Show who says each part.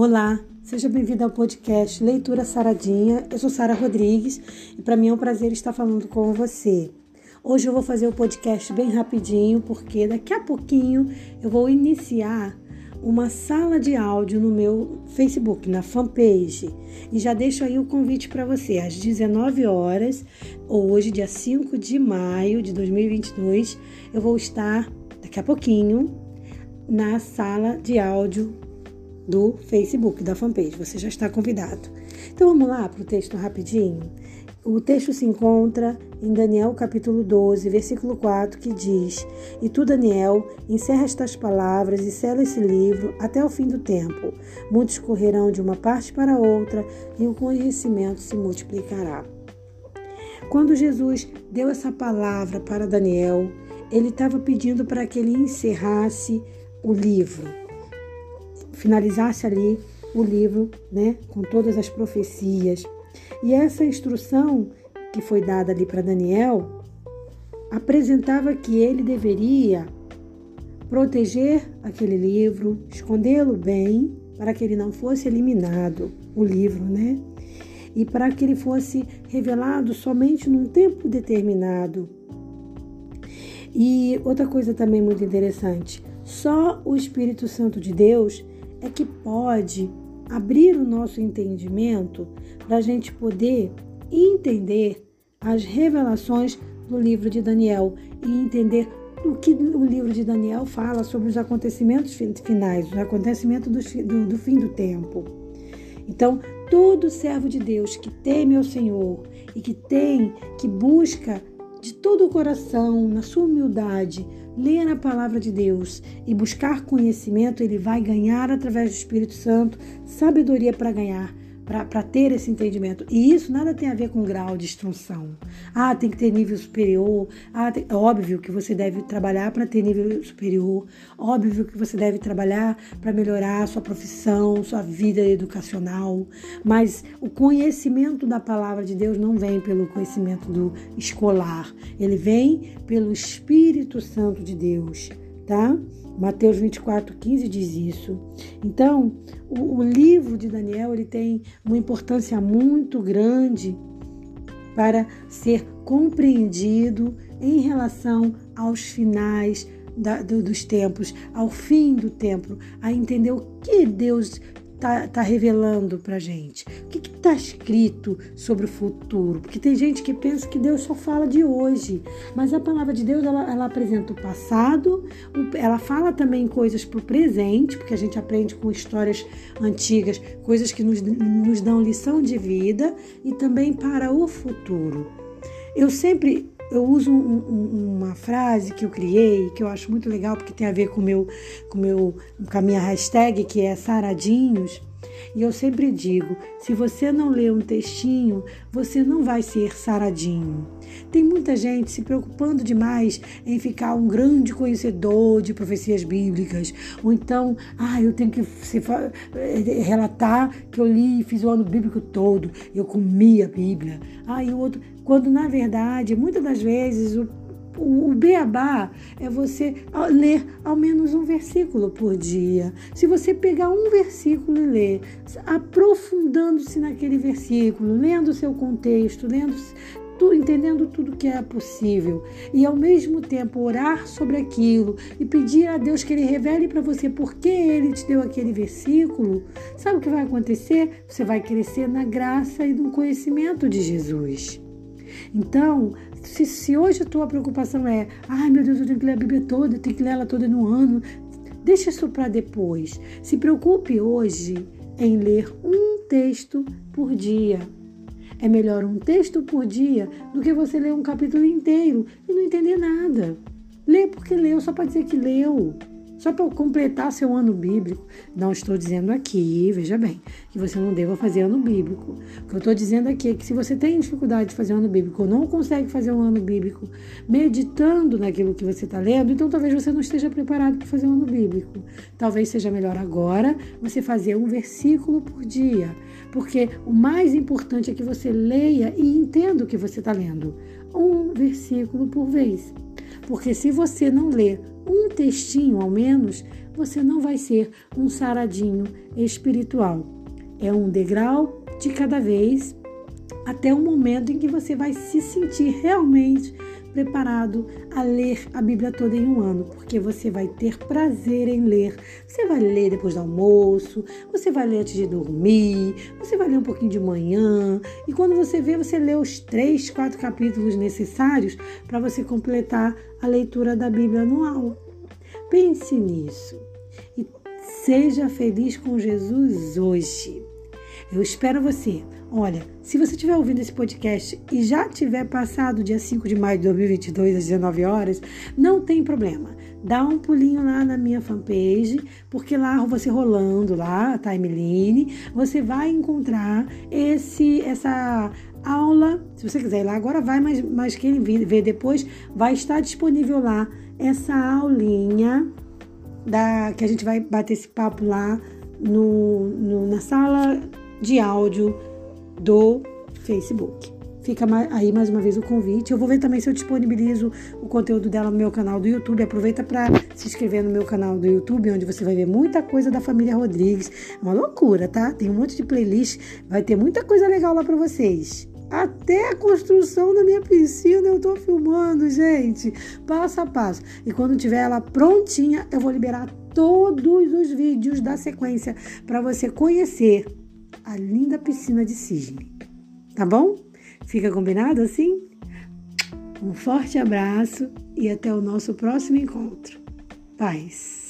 Speaker 1: Olá, seja bem-vindo ao podcast Leitura Saradinha. Eu sou Sara Rodrigues e para mim é um prazer estar falando com você. Hoje eu vou fazer o podcast bem rapidinho porque daqui a pouquinho eu vou iniciar uma sala de áudio no meu Facebook, na fanpage. E já deixo aí o convite para você, às 19 horas, hoje, dia 5 de maio de 2022, eu vou estar daqui a pouquinho na sala de áudio do Facebook, da fanpage. Você já está convidado. Então vamos lá para o texto rapidinho. O texto se encontra em Daniel capítulo 12, versículo 4, que diz: E tu, Daniel, encerra estas palavras e sela esse livro até o fim do tempo. Muitos correrão de uma parte para outra e o conhecimento se multiplicará. Quando Jesus deu essa palavra para Daniel, ele estava pedindo para que ele encerrasse o livro finalizasse ali o livro, né, com todas as profecias. E essa instrução que foi dada ali para Daniel apresentava que ele deveria proteger aquele livro, escondê-lo bem, para que ele não fosse eliminado, o livro, né? E para que ele fosse revelado somente num tempo determinado. E outra coisa também muito interessante: só o Espírito Santo de Deus é que pode abrir o nosso entendimento para a gente poder entender as revelações do livro de Daniel e entender o que o livro de Daniel fala sobre os acontecimentos finais, os acontecimentos do, do, do fim do tempo. Então, todo servo de Deus que teme ao Senhor e que tem, que busca de todo o coração, na sua humildade, ler a palavra de Deus e buscar conhecimento, ele vai ganhar através do Espírito Santo sabedoria para ganhar para ter esse entendimento. E isso nada tem a ver com grau de instrução. Ah, tem que ter nível superior. Ah, tem... óbvio que você deve trabalhar para ter nível superior. Óbvio que você deve trabalhar para melhorar sua profissão, sua vida educacional. Mas o conhecimento da palavra de Deus não vem pelo conhecimento do escolar. Ele vem pelo Espírito Santo de Deus, tá? Mateus 24, 15 diz isso. Então, o, o, livro de Daniel ele tem uma importância muito grande para ser compreendido em relação aos finais da, do, dos tempos, ao fim do tempo, a entender o que Deus tá, tá revelando para gente? O que está escrito sobre o futuro? Porque tem gente que pensa que Deus só fala de hoje, mas a palavra de Deus ela, ela apresenta o passado, ela fala também coisas para o presente, porque a gente aprende com histórias antigas, coisas que nos, nos dão lição de vida e também para o futuro. Eu sempre eu uso um, um, uma frase que eu criei, que eu acho muito legal, porque tem a ver com, meu, com, meu, com a minha hashtag, que é Saradinhos. E eu sempre digo: se você não lê um textinho, você não vai ser saradinho. Tem muita gente se preocupando demais em ficar um grande conhecedor de profecias bíblicas, ou então, ah, eu tenho que se, eh, relatar que eu li e fiz o ano bíblico todo, eu comi a Bíblia. Ah, e o outro, quando na verdade, muitas das vezes, o o, beabá é você ler ao menos um versículo por dia. Se você pegar um versículo e ler, aprofundando-se naquele versículo, lendo o seu contexto, lendo entendendo tudo que é possível e ao mesmo tempo orar sobre aquilo e pedir a Deus que Ele revele para você por que Ele te deu aquele versículo, sabe o que vai acontecer? Você vai crescer na graça e no conhecimento de Jesus. Então, se, se hoje a tua preocupação é, ai meu Deus, eu tenho que ler a Bíblia toda, eu tenho que ler ela toda no ano, deixa isso para depois. Se preocupe hoje em ler um texto por dia. É melhor um texto por dia do que você ler um capítulo inteiro e não entender nada. Lê porque leu, só para dizer que leu. Só para completar seu ano bíblico. Não estou dizendo aqui, veja bem, que você não deva fazer ano bíblico. O que eu estou dizendo aqui é que se você tem dificuldade de fazer ano bíblico ou não consegue fazer um ano bíblico meditando naquilo que você está lendo, então talvez você não esteja preparado para fazer um ano bíblico. Talvez seja melhor agora você fazer um versículo por dia. Porque o mais importante é que você leia e entenda o que você está lendo. Um versículo por vez. Porque se você não ler um textinho ao menos, você não vai ser um saradinho espiritual. É um degrau de cada vez até o momento em que você vai se sentir realmente preparado a ler a Bíblia toda em um ano, porque você vai ter prazer em ler. Você vai ler depois do almoço, você vai ler antes de dormir, você vai ler um pouquinho de manhã, e quando você vê, você lê os três, quatro capítulos necessários para você completar a leitura da Bíblia anual. Pense nisso e seja feliz com Jesus hoje. Eu espero você. Olha, se você estiver ouvindo esse podcast e já tiver passado dia 5 de maio de 2022 às 19 horas, não tem problema. Dá um pulinho lá na minha fanpage, porque lá você rolando lá, a timeline, você vai encontrar esse essa aula. Se você quiser ir lá agora, vai, mas, mas quem ver depois, vai estar disponível lá essa aulinha da que a gente vai bater esse papo lá no, no na sala de áudio do Facebook. Fica aí mais uma vez o convite. Eu vou ver também se eu disponibilizo o conteúdo dela no meu canal do YouTube. Aproveita para se inscrever no meu canal do YouTube, onde você vai ver muita coisa da família Rodrigues. É uma loucura, tá? Tem um monte de playlist, vai ter muita coisa legal lá para vocês. Até a construção da minha piscina eu tô filmando, gente, passo a passo. E quando tiver ela prontinha, eu vou liberar todos os vídeos da sequência para você conhecer a linda piscina de cisne. Tá bom? Fica combinado assim? Um forte abraço e até o nosso próximo encontro. Paz.